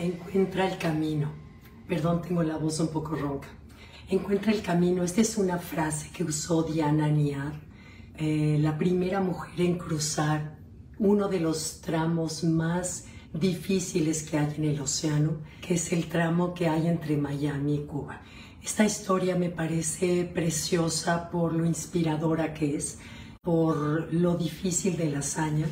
Encuentra el camino. Perdón, tengo la voz un poco ronca. Encuentra el camino. Esta es una frase que usó Diana Niar, eh, la primera mujer en cruzar uno de los tramos más difíciles que hay en el océano, que es el tramo que hay entre Miami y Cuba. Esta historia me parece preciosa por lo inspiradora que es, por lo difícil de la hazaña.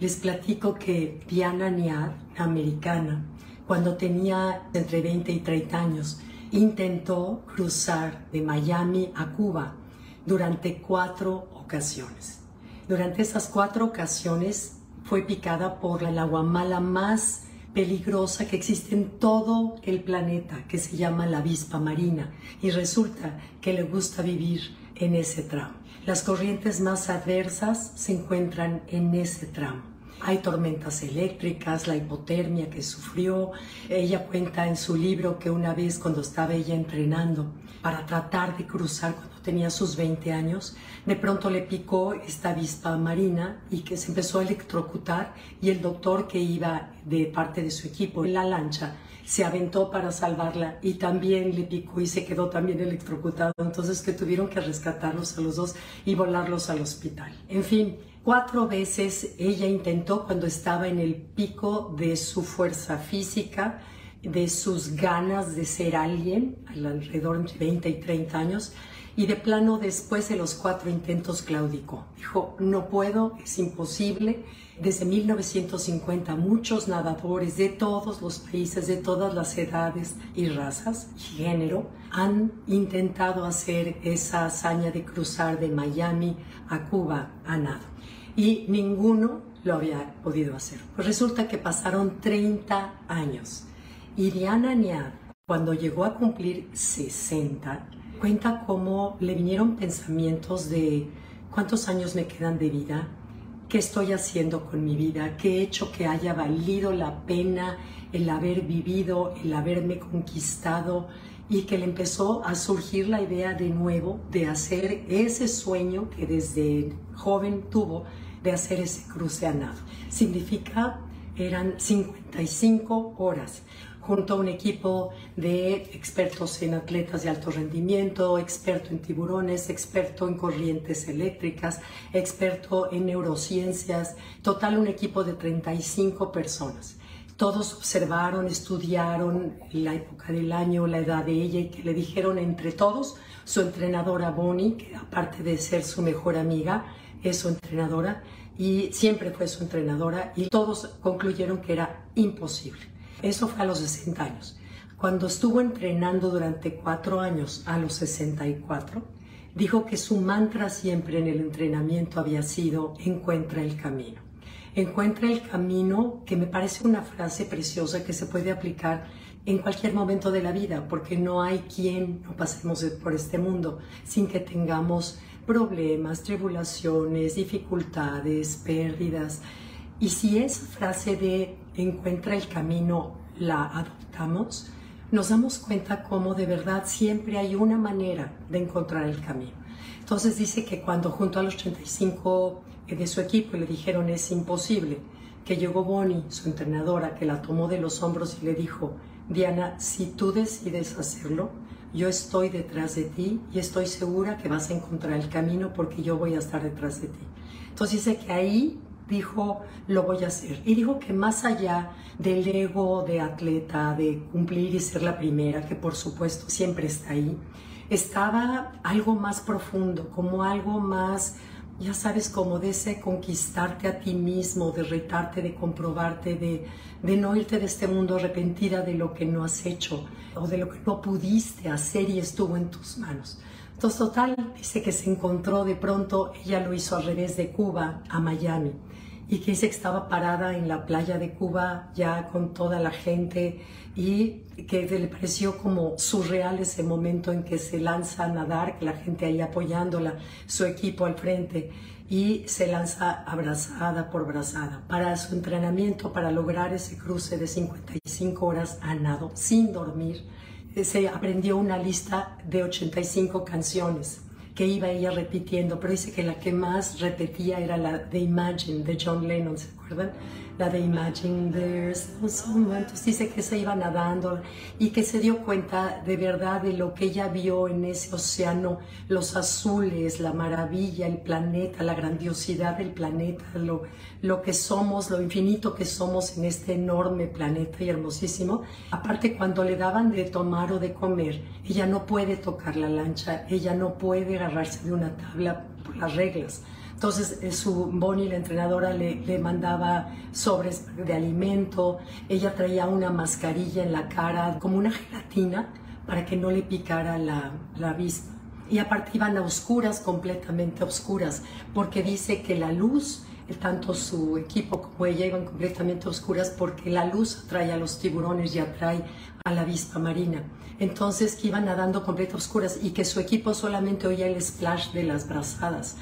Les platico que Diana Niad, americana, cuando tenía entre 20 y 30 años, intentó cruzar de Miami a Cuba durante cuatro ocasiones. Durante esas cuatro ocasiones fue picada por la aguamala más peligrosa que existe en todo el planeta, que se llama la avispa marina, y resulta que le gusta vivir en ese tramo. Las corrientes más adversas se encuentran en ese tramo. Hay tormentas eléctricas, la hipotermia que sufrió. Ella cuenta en su libro que una vez cuando estaba ella entrenando para tratar de cruzar cuando tenía sus 20 años, de pronto le picó esta avispa marina y que se empezó a electrocutar y el doctor que iba de parte de su equipo en la lancha se aventó para salvarla y también le picó y se quedó también electrocutado. Entonces que tuvieron que rescatarlos a los dos y volarlos al hospital. En fin, Cuatro veces ella intentó cuando estaba en el pico de su fuerza física, de sus ganas de ser alguien, alrededor de 20 y 30 años, y de plano después de los cuatro intentos claudicó. Dijo, no puedo, es imposible. Desde 1950 muchos nadadores de todos los países, de todas las edades y razas y género han intentado hacer esa hazaña de cruzar de Miami a Cuba a nado y ninguno lo había podido hacer. Pues resulta que pasaron 30 años y Diana Niad, cuando llegó a cumplir 60, cuenta cómo le vinieron pensamientos de cuántos años me quedan de vida, qué estoy haciendo con mi vida, qué he hecho que haya valido la pena el haber vivido, el haberme conquistado y que le empezó a surgir la idea de nuevo de hacer ese sueño que desde joven tuvo de hacer ese cruce a. Significa, eran 55 horas junto a un equipo de expertos en atletas de alto rendimiento, experto en tiburones, experto en corrientes eléctricas, experto en neurociencias, total un equipo de 35 personas todos observaron, estudiaron la época del año, la edad de ella y que le dijeron entre todos, su entrenadora Bonnie, que aparte de ser su mejor amiga, es su entrenadora y siempre fue su entrenadora y todos concluyeron que era imposible. Eso fue a los 60 años. Cuando estuvo entrenando durante cuatro años a los 64, dijo que su mantra siempre en el entrenamiento había sido encuentra el camino encuentra el camino, que me parece una frase preciosa que se puede aplicar en cualquier momento de la vida, porque no hay quien no pasemos por este mundo sin que tengamos problemas, tribulaciones, dificultades, pérdidas. Y si esa frase de encuentra el camino la adoptamos, nos damos cuenta cómo de verdad siempre hay una manera de encontrar el camino. Entonces dice que cuando junto a los 35 de su equipo le dijeron es imposible, que llegó Bonnie, su entrenadora, que la tomó de los hombros y le dijo, Diana, si tú decides hacerlo, yo estoy detrás de ti y estoy segura que vas a encontrar el camino porque yo voy a estar detrás de ti. Entonces dice que ahí dijo, lo voy a hacer. Y dijo que más allá del ego de atleta, de cumplir y ser la primera, que por supuesto siempre está ahí, estaba algo más profundo, como algo más ya sabes, como de ese conquistarte a ti mismo, de retarte, de comprobarte, de, de no irte de este mundo arrepentida de lo que no has hecho o de lo que no pudiste hacer y estuvo en tus manos. Entonces, total, dice que se encontró de pronto, ella lo hizo al revés de Cuba a Miami y que dice que estaba parada en la playa de Cuba ya con toda la gente y que le pareció como surreal ese momento en que se lanza a nadar, que la gente ahí apoyándola, su equipo al frente, y se lanza abrazada por brazada para su entrenamiento, para lograr ese cruce de 55 horas a nado, sin dormir. Se aprendió una lista de 85 canciones que iba ella repitiendo, pero dice que la que más repetía era la de Imagine de John Lennon, ¿se La de Imagine There's dice que se iba nadando y que se dio cuenta de verdad de lo que ella vio en ese océano, los azules, la maravilla, el planeta, la grandiosidad del planeta, lo, lo que somos, lo infinito que somos en este enorme planeta y hermosísimo. Aparte, cuando le daban de tomar o de comer, ella no puede tocar la lancha, ella no puede agarrarse de una tabla por las reglas. Entonces eh, su Bonnie, la entrenadora, le, mandaba sobres de alimento, ella traía una mascarilla en la cara, como una gelatina, para que no le picara la, la vista. Y aparte iban a oscuras, completamente oscuras, porque dice que la luz tanto su equipo como ella iban completamente oscuras porque la luz atrae a los tiburones y atrae a la avispa marina. Entonces que iban nadando completamente oscuras y que su equipo solamente oía el splash de las brazadas.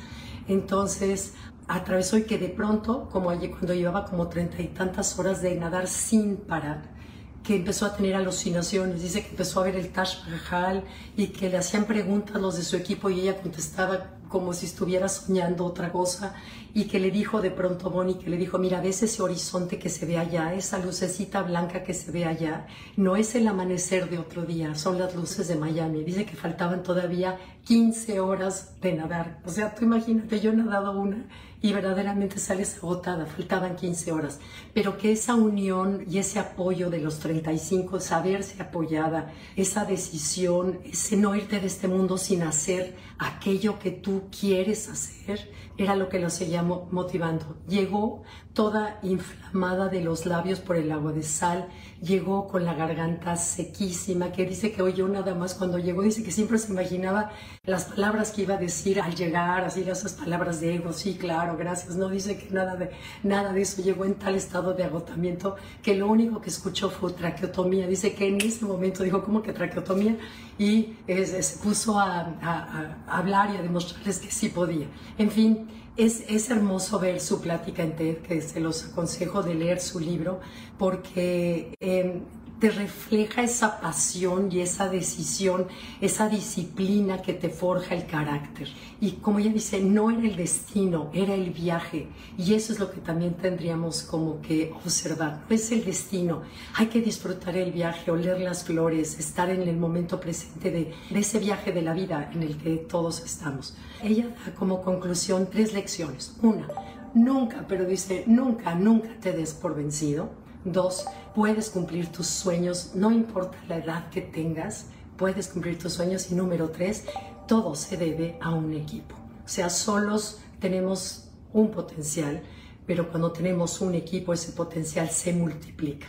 Entonces atravesó y que de pronto, como allí cuando llevaba como treinta y tantas horas de nadar sin parar, que empezó a tener alucinaciones, dice que empezó a ver el Taj Mahal y que le hacían preguntas los de su equipo y ella contestaba como si estuviera soñando otra cosa y que le dijo de pronto Bonnie, que le dijo, mira, ves ese horizonte que se ve allá, esa lucecita blanca que se ve allá, no es el amanecer de otro día, son las luces de Miami. Dice que faltaban todavía 15 horas de nadar. O sea, tú imagínate, yo he nadado una y verdaderamente sales agotada, faltaban 15 horas, pero que esa unión y ese apoyo de los 35, saberse apoyada, esa decisión, ese no irte de este mundo sin hacer aquello que tú quieres hacer, era lo que lo seguía motivando. Llegó toda inflamada de los labios por el agua de sal, llegó con la garganta sequísima, que dice que oyó nada más cuando llegó, dice que siempre se imaginaba las palabras que iba a decir al llegar, así esas palabras de ego, sí, claro, gracias, no dice que nada de, nada de eso, llegó en tal estado de agotamiento que lo único que escuchó fue traqueotomía, dice que en ese momento dijo, ¿cómo que traqueotomía? Y se puso a, a hablar y a demostrarles que sí podía. En fin, es, es, hermoso ver su plática en TED, que se los aconsejo de leer su libro, porque eh, te refleja esa pasión y esa decisión, esa disciplina que te forja el carácter. Y como ella dice, no era el destino, era el viaje. Y eso es lo que también tendríamos como que observar. No es el destino, hay que disfrutar el viaje, oler las flores, estar en el momento presente de, de ese viaje de la vida en el que todos estamos. Ella da como conclusión tres lecciones. Una, nunca, pero dice, nunca, nunca te des por vencido Dos, puedes cumplir tus sueños, no importa la edad que tengas, puedes cumplir tus sueños. Y número tres, todo se debe a un equipo. O sea, solos tenemos un potencial, pero cuando tenemos un equipo, ese potencial se multiplica.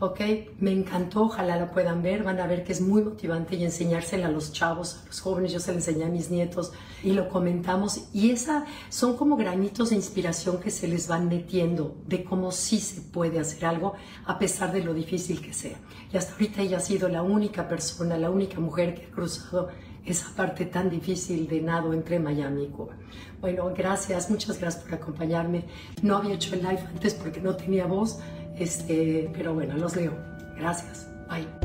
¿Ok? Me encantó, ojalá lo puedan ver, van a ver que es muy motivante y enseñársela a los chavos, a los jóvenes, yo se lo enseñé a mis nietos y lo comentamos y esa son como granitos de inspiración que se les van metiendo de cómo sí se puede hacer algo a pesar de lo difícil que sea. Y hasta ahorita ella ha sido la única persona, la única mujer que ha cruzado esa parte tan difícil de nado entre Miami y Cuba. Bueno, gracias, muchas gracias por acompañarme. No había hecho el live antes porque no tenía voz, este, pero bueno, los leo. Gracias. Bye.